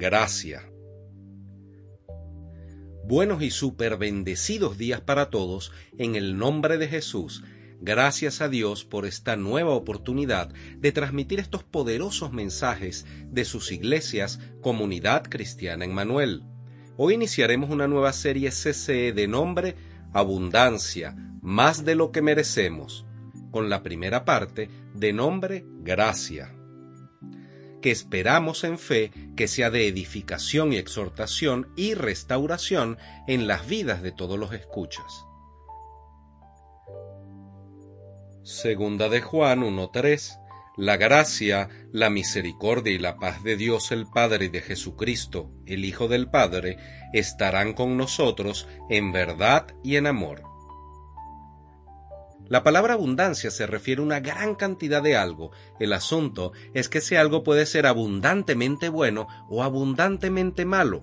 gracia. Buenos y super bendecidos días para todos en el nombre de Jesús. Gracias a Dios por esta nueva oportunidad de transmitir estos poderosos mensajes de sus iglesias Comunidad Cristiana en Manuel. Hoy iniciaremos una nueva serie CCE de nombre Abundancia, más de lo que merecemos, con la primera parte de nombre Gracia que esperamos en fe que sea de edificación y exhortación y restauración en las vidas de todos los escuchas. Segunda de Juan 1.3 La gracia, la misericordia y la paz de Dios el Padre y de Jesucristo, el Hijo del Padre, estarán con nosotros en verdad y en amor la palabra abundancia se refiere a una gran cantidad de algo. El asunto es que ese algo puede ser abundantemente bueno o abundantemente malo.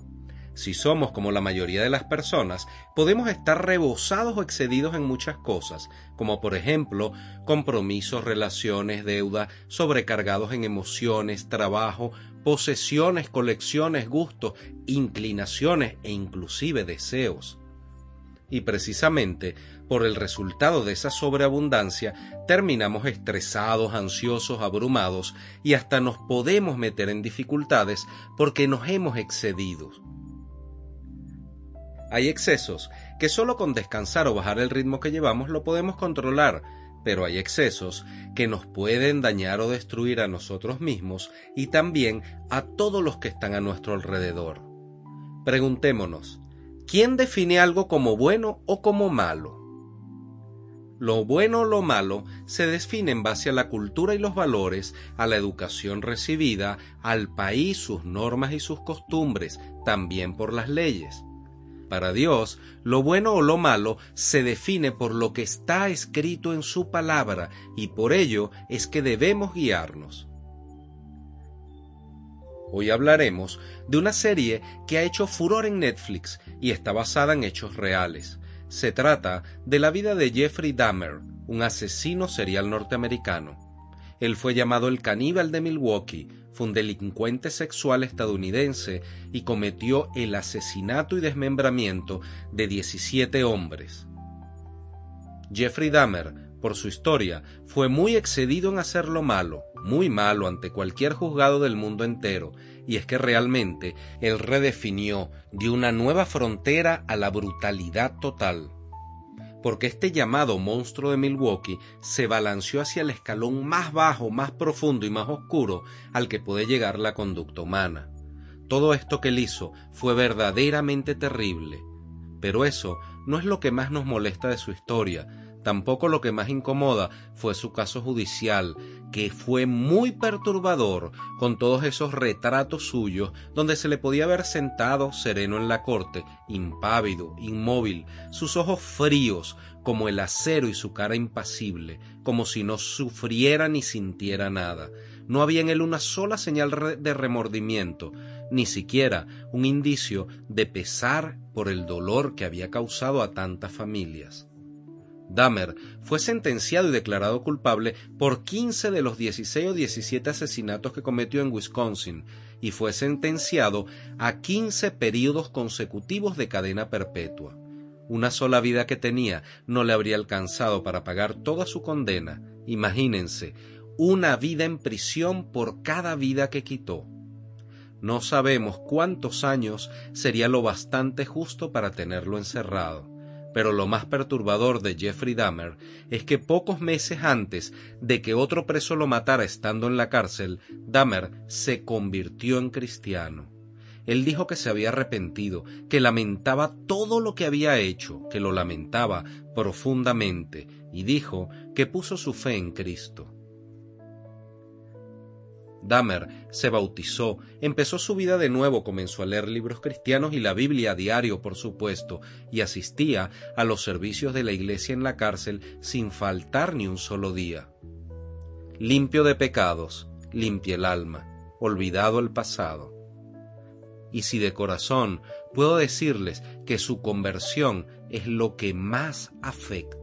Si somos como la mayoría de las personas, podemos estar rebosados o excedidos en muchas cosas, como por ejemplo compromisos, relaciones, deuda, sobrecargados en emociones, trabajo, posesiones, colecciones, gustos, inclinaciones e inclusive deseos y precisamente por el resultado de esa sobreabundancia terminamos estresados, ansiosos, abrumados y hasta nos podemos meter en dificultades porque nos hemos excedido. Hay excesos que solo con descansar o bajar el ritmo que llevamos lo podemos controlar, pero hay excesos que nos pueden dañar o destruir a nosotros mismos y también a todos los que están a nuestro alrededor. Preguntémonos, ¿Quién define algo como bueno o como malo? Lo bueno o lo malo se define en base a la cultura y los valores, a la educación recibida, al país, sus normas y sus costumbres, también por las leyes. Para Dios, lo bueno o lo malo se define por lo que está escrito en su palabra y por ello es que debemos guiarnos. Hoy hablaremos de una serie que ha hecho furor en Netflix y está basada en hechos reales. Se trata de la vida de Jeffrey Dahmer, un asesino serial norteamericano. Él fue llamado el caníbal de Milwaukee, fue un delincuente sexual estadounidense y cometió el asesinato y desmembramiento de 17 hombres. Jeffrey Dahmer por su historia, fue muy excedido en hacer lo malo, muy malo ante cualquier juzgado del mundo entero, y es que realmente él redefinió, de una nueva frontera a la brutalidad total. Porque este llamado monstruo de Milwaukee se balanceó hacia el escalón más bajo, más profundo y más oscuro al que puede llegar la conducta humana. Todo esto que él hizo fue verdaderamente terrible. Pero eso no es lo que más nos molesta de su historia, Tampoco lo que más incomoda fue su caso judicial, que fue muy perturbador con todos esos retratos suyos donde se le podía ver sentado sereno en la corte, impávido, inmóvil, sus ojos fríos como el acero y su cara impasible, como si no sufriera ni sintiera nada. No había en él una sola señal de remordimiento, ni siquiera un indicio de pesar por el dolor que había causado a tantas familias. Dahmer fue sentenciado y declarado culpable por 15 de los 16 o 17 asesinatos que cometió en Wisconsin y fue sentenciado a 15 periodos consecutivos de cadena perpetua. Una sola vida que tenía no le habría alcanzado para pagar toda su condena. Imagínense, una vida en prisión por cada vida que quitó. No sabemos cuántos años sería lo bastante justo para tenerlo encerrado pero lo más perturbador de Jeffrey Dahmer es que pocos meses antes de que otro preso lo matara estando en la cárcel, Dahmer se convirtió en cristiano. Él dijo que se había arrepentido, que lamentaba todo lo que había hecho, que lo lamentaba profundamente, y dijo que puso su fe en Cristo. Dahmer se bautizó, empezó su vida de nuevo, comenzó a leer libros cristianos y la Biblia a diario, por supuesto, y asistía a los servicios de la iglesia en la cárcel sin faltar ni un solo día. Limpio de pecados, limpia el alma, olvidado el pasado. Y si de corazón puedo decirles que su conversión es lo que más afecta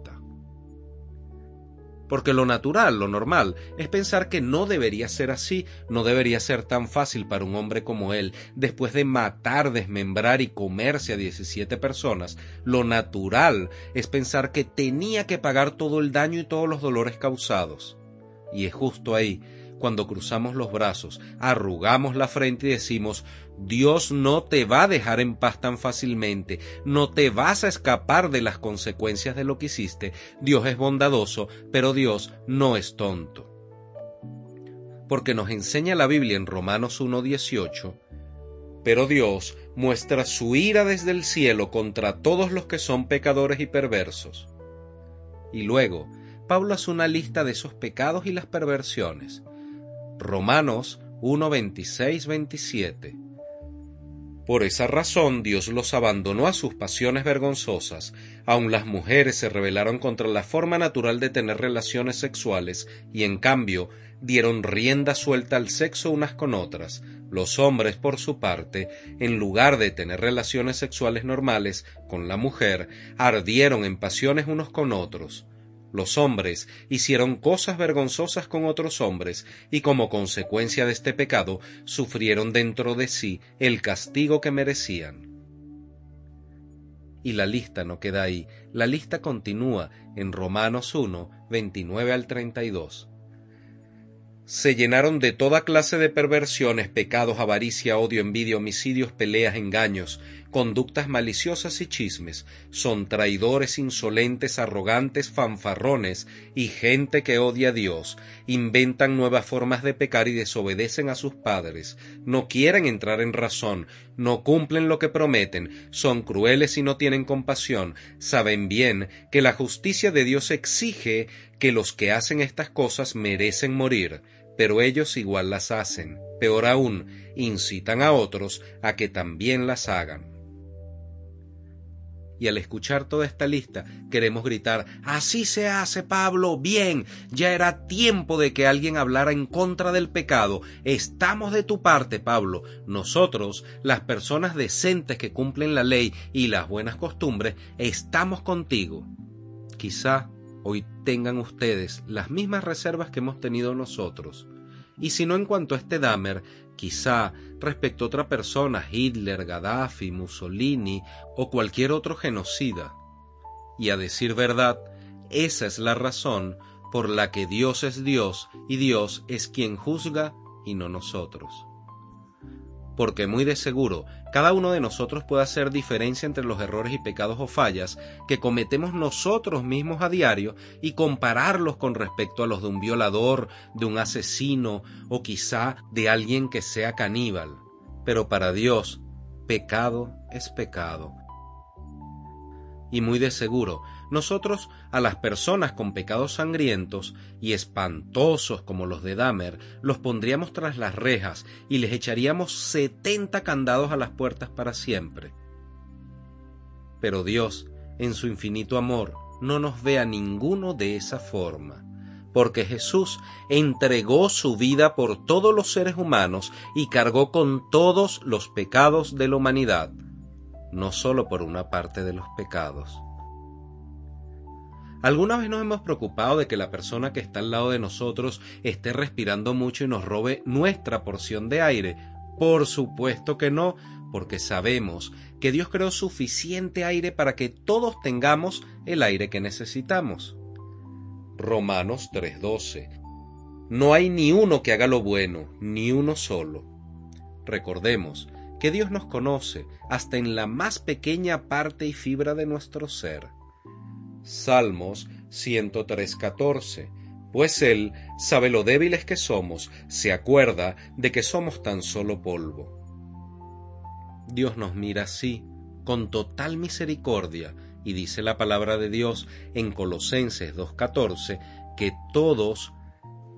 porque lo natural, lo normal, es pensar que no debería ser así, no debería ser tan fácil para un hombre como él, después de matar, desmembrar y comerse a 17 personas, lo natural es pensar que tenía que pagar todo el daño y todos los dolores causados. Y es justo ahí cuando cruzamos los brazos, arrugamos la frente y decimos, Dios no te va a dejar en paz tan fácilmente, no te vas a escapar de las consecuencias de lo que hiciste, Dios es bondadoso, pero Dios no es tonto. Porque nos enseña la Biblia en Romanos 1.18, pero Dios muestra su ira desde el cielo contra todos los que son pecadores y perversos. Y luego, Pablo hace una lista de esos pecados y las perversiones. Romanos 1, 27. Por esa razón Dios los abandonó a sus pasiones vergonzosas. Aun las mujeres se rebelaron contra la forma natural de tener relaciones sexuales y en cambio dieron rienda suelta al sexo unas con otras. Los hombres, por su parte, en lugar de tener relaciones sexuales normales con la mujer, ardieron en pasiones unos con otros los hombres hicieron cosas vergonzosas con otros hombres y como consecuencia de este pecado sufrieron dentro de sí el castigo que merecían. Y la lista no queda ahí, la lista continúa en Romanos 1, 29 al 32 se llenaron de toda clase de perversiones, pecados, avaricia, odio, envidia, homicidios, peleas, engaños, conductas maliciosas y chismes. Son traidores, insolentes, arrogantes, fanfarrones y gente que odia a Dios. Inventan nuevas formas de pecar y desobedecen a sus padres. No quieren entrar en razón, no cumplen lo que prometen, son crueles y no tienen compasión. Saben bien que la justicia de Dios exige que los que hacen estas cosas merecen morir pero ellos igual las hacen. Peor aún, incitan a otros a que también las hagan. Y al escuchar toda esta lista, queremos gritar, así se hace, Pablo, bien, ya era tiempo de que alguien hablara en contra del pecado. Estamos de tu parte, Pablo. Nosotros, las personas decentes que cumplen la ley y las buenas costumbres, estamos contigo. Quizá hoy tengan ustedes las mismas reservas que hemos tenido nosotros. Y si no en cuanto a este Dahmer, quizá respecto a otra persona, Hitler, Gaddafi, Mussolini o cualquier otro genocida. Y a decir verdad, esa es la razón por la que Dios es Dios y Dios es quien juzga y no nosotros porque muy de seguro cada uno de nosotros puede hacer diferencia entre los errores y pecados o fallas que cometemos nosotros mismos a diario y compararlos con respecto a los de un violador, de un asesino o quizá de alguien que sea caníbal. Pero para Dios, pecado es pecado y muy de seguro, nosotros a las personas con pecados sangrientos y espantosos como los de Dahmer, los pondríamos tras las rejas y les echaríamos setenta candados a las puertas para siempre. Pero Dios, en su infinito amor, no nos ve a ninguno de esa forma, porque Jesús entregó su vida por todos los seres humanos y cargó con todos los pecados de la humanidad no solo por una parte de los pecados. ¿Alguna vez nos hemos preocupado de que la persona que está al lado de nosotros esté respirando mucho y nos robe nuestra porción de aire? Por supuesto que no, porque sabemos que Dios creó suficiente aire para que todos tengamos el aire que necesitamos. Romanos 3:12 No hay ni uno que haga lo bueno, ni uno solo. Recordemos que Dios nos conoce hasta en la más pequeña parte y fibra de nuestro ser. Salmos 103:14 Pues Él sabe lo débiles que somos, se acuerda de que somos tan solo polvo. Dios nos mira así, con total misericordia, y dice la palabra de Dios en Colosenses 2:14 que todos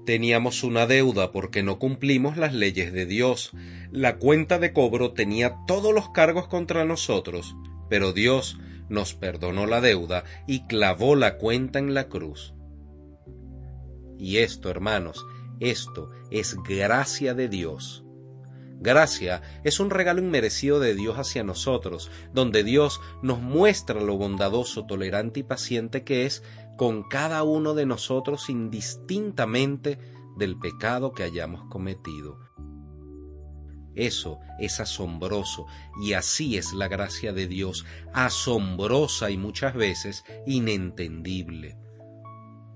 Teníamos una deuda porque no cumplimos las leyes de Dios. La cuenta de cobro tenía todos los cargos contra nosotros, pero Dios nos perdonó la deuda y clavó la cuenta en la cruz. Y esto, hermanos, esto es gracia de Dios. Gracia es un regalo inmerecido de Dios hacia nosotros, donde Dios nos muestra lo bondadoso, tolerante y paciente que es con cada uno de nosotros indistintamente del pecado que hayamos cometido. Eso es asombroso y así es la gracia de Dios, asombrosa y muchas veces inentendible.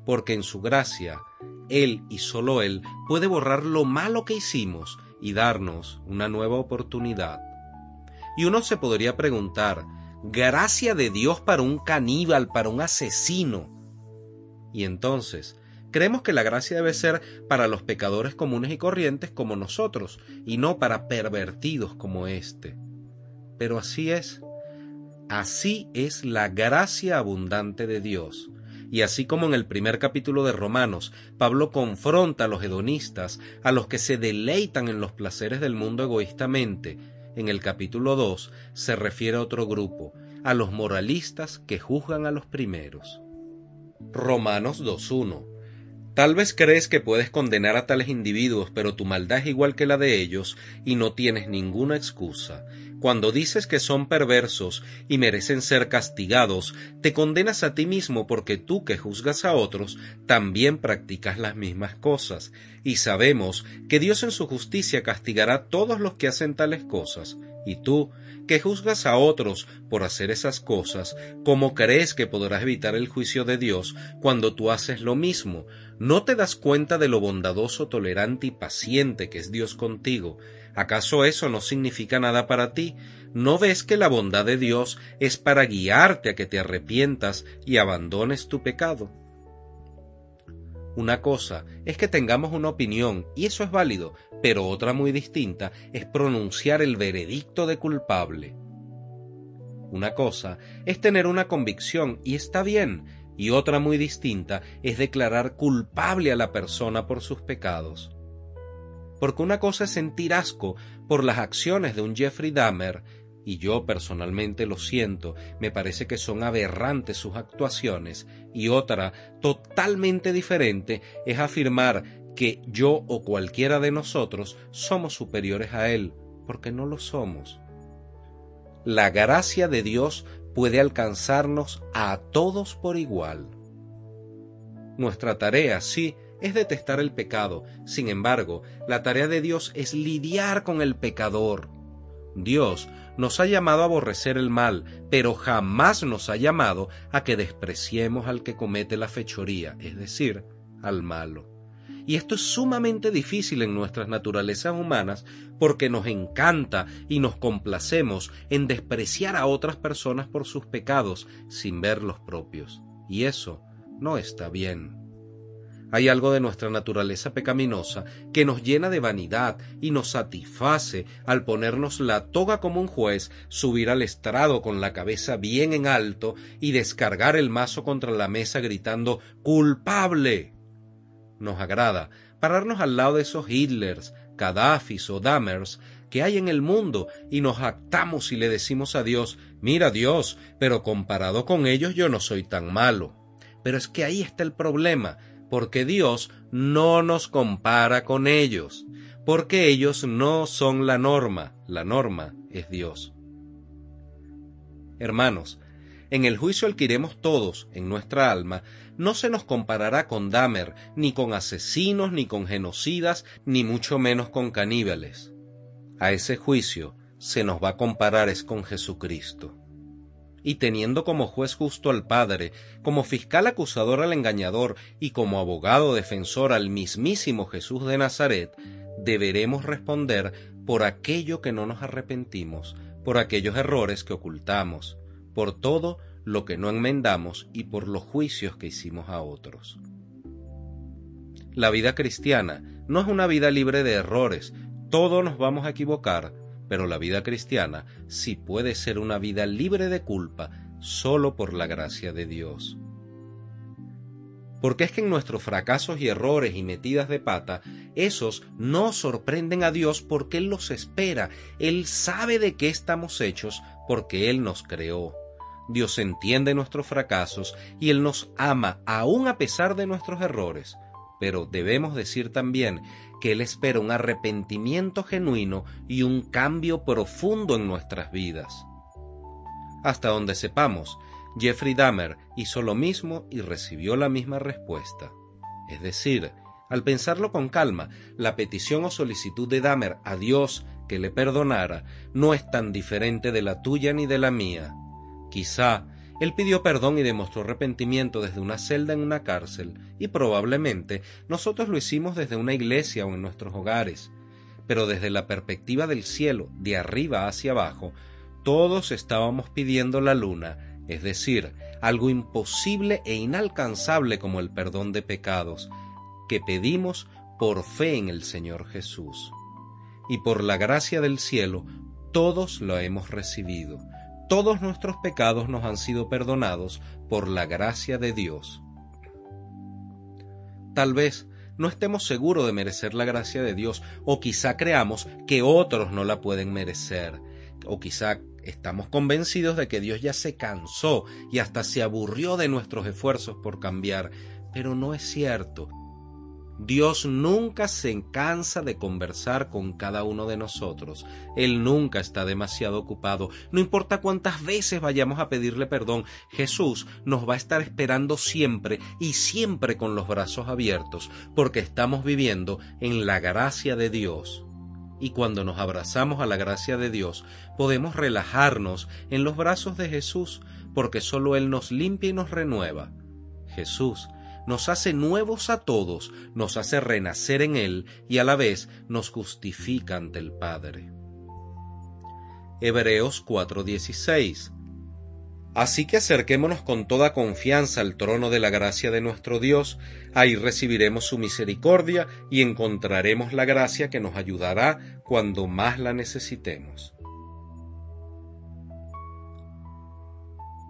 Porque en su gracia, Él y solo Él puede borrar lo malo que hicimos y darnos una nueva oportunidad. Y uno se podría preguntar, gracia de Dios para un caníbal, para un asesino. Y entonces, creemos que la gracia debe ser para los pecadores comunes y corrientes como nosotros, y no para pervertidos como éste. Pero así es. Así es la gracia abundante de Dios. Y así como en el primer capítulo de Romanos, Pablo confronta a los hedonistas, a los que se deleitan en los placeres del mundo egoístamente, en el capítulo 2 se refiere a otro grupo, a los moralistas que juzgan a los primeros. Romanos 2.1 Tal vez crees que puedes condenar a tales individuos, pero tu maldad es igual que la de ellos y no tienes ninguna excusa. Cuando dices que son perversos y merecen ser castigados, te condenas a ti mismo porque tú que juzgas a otros también practicas las mismas cosas, y sabemos que Dios en su justicia castigará a todos los que hacen tales cosas, y tú, que juzgas a otros por hacer esas cosas, ¿cómo crees que podrás evitar el juicio de Dios cuando tú haces lo mismo? ¿No te das cuenta de lo bondadoso, tolerante y paciente que es Dios contigo? ¿Acaso eso no significa nada para ti? ¿No ves que la bondad de Dios es para guiarte a que te arrepientas y abandones tu pecado? Una cosa es que tengamos una opinión, y eso es válido, pero otra muy distinta es pronunciar el veredicto de culpable. Una cosa es tener una convicción, y está bien, y otra muy distinta es declarar culpable a la persona por sus pecados porque una cosa es sentir asco por las acciones de un Jeffrey Dahmer, y yo personalmente lo siento, me parece que son aberrantes sus actuaciones, y otra, totalmente diferente, es afirmar que yo o cualquiera de nosotros somos superiores a él, porque no lo somos. La gracia de Dios puede alcanzarnos a todos por igual. Nuestra tarea, sí, es detestar el pecado. Sin embargo, la tarea de Dios es lidiar con el pecador. Dios nos ha llamado a aborrecer el mal, pero jamás nos ha llamado a que despreciemos al que comete la fechoría, es decir, al malo. Y esto es sumamente difícil en nuestras naturalezas humanas porque nos encanta y nos complacemos en despreciar a otras personas por sus pecados sin ver los propios. Y eso no está bien. Hay algo de nuestra naturaleza pecaminosa que nos llena de vanidad y nos satisface al ponernos la toga como un juez, subir al estrado con la cabeza bien en alto y descargar el mazo contra la mesa gritando culpable. Nos agrada pararnos al lado de esos Hitlers, Gaddafis o Dammers que hay en el mundo y nos actamos y le decimos a Dios, mira Dios, pero comparado con ellos yo no soy tan malo. Pero es que ahí está el problema, porque Dios no nos compara con ellos, porque ellos no son la norma, la norma es Dios. Hermanos, en el juicio al que iremos todos en nuestra alma, no se nos comparará con Dahmer, ni con asesinos, ni con genocidas, ni mucho menos con caníbales. A ese juicio se nos va a comparar es con Jesucristo y teniendo como juez justo al Padre, como fiscal acusador al engañador y como abogado defensor al mismísimo Jesús de Nazaret, deberemos responder por aquello que no nos arrepentimos, por aquellos errores que ocultamos, por todo lo que no enmendamos y por los juicios que hicimos a otros. La vida cristiana no es una vida libre de errores, todos nos vamos a equivocar, pero la vida cristiana sí puede ser una vida libre de culpa solo por la gracia de Dios. Porque es que en nuestros fracasos y errores y metidas de pata, esos no sorprenden a Dios porque Él los espera. Él sabe de qué estamos hechos porque Él nos creó. Dios entiende nuestros fracasos y Él nos ama aún a pesar de nuestros errores. Pero debemos decir también que Él espera un arrepentimiento genuino y un cambio profundo en nuestras vidas. Hasta donde sepamos, Jeffrey Dahmer hizo lo mismo y recibió la misma respuesta. Es decir, al pensarlo con calma, la petición o solicitud de Dahmer a Dios que le perdonara no es tan diferente de la tuya ni de la mía. Quizá él pidió perdón y demostró arrepentimiento desde una celda en una cárcel, y probablemente nosotros lo hicimos desde una iglesia o en nuestros hogares. Pero desde la perspectiva del cielo, de arriba hacia abajo, todos estábamos pidiendo la luna, es decir, algo imposible e inalcanzable como el perdón de pecados, que pedimos por fe en el Señor Jesús. Y por la gracia del cielo, todos lo hemos recibido. Todos nuestros pecados nos han sido perdonados por la gracia de Dios. Tal vez no estemos seguros de merecer la gracia de Dios, o quizá creamos que otros no la pueden merecer, o quizá Estamos convencidos de que Dios ya se cansó y hasta se aburrió de nuestros esfuerzos por cambiar, pero no es cierto. Dios nunca se cansa de conversar con cada uno de nosotros. Él nunca está demasiado ocupado. No importa cuántas veces vayamos a pedirle perdón, Jesús nos va a estar esperando siempre y siempre con los brazos abiertos, porque estamos viviendo en la gracia de Dios y cuando nos abrazamos a la gracia de Dios, podemos relajarnos en los brazos de Jesús, porque solo Él nos limpia y nos renueva. Jesús nos hace nuevos a todos, nos hace renacer en Él y a la vez nos justifica ante el Padre. Hebreos 4:16 Así que acerquémonos con toda confianza al trono de la gracia de nuestro Dios, ahí recibiremos su misericordia y encontraremos la gracia que nos ayudará cuando más la necesitemos.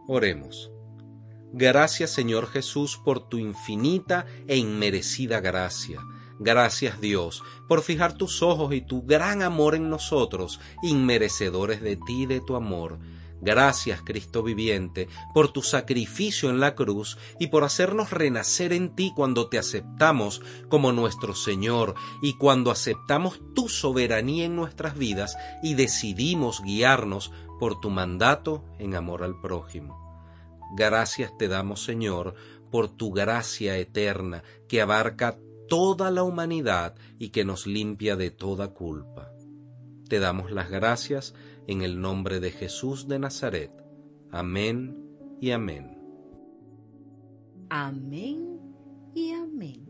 Oremos. Gracias Señor Jesús por tu infinita e inmerecida gracia. Gracias Dios por fijar tus ojos y tu gran amor en nosotros, inmerecedores de ti y de tu amor. Gracias, Cristo viviente, por tu sacrificio en la cruz y por hacernos renacer en ti cuando te aceptamos como nuestro Señor y cuando aceptamos tu soberanía en nuestras vidas y decidimos guiarnos por tu mandato en amor al prójimo. Gracias te damos, Señor, por tu gracia eterna que abarca toda la humanidad y que nos limpia de toda culpa. Te damos las gracias en el nombre de Jesús de Nazaret. Amén y amén. Amén y amén.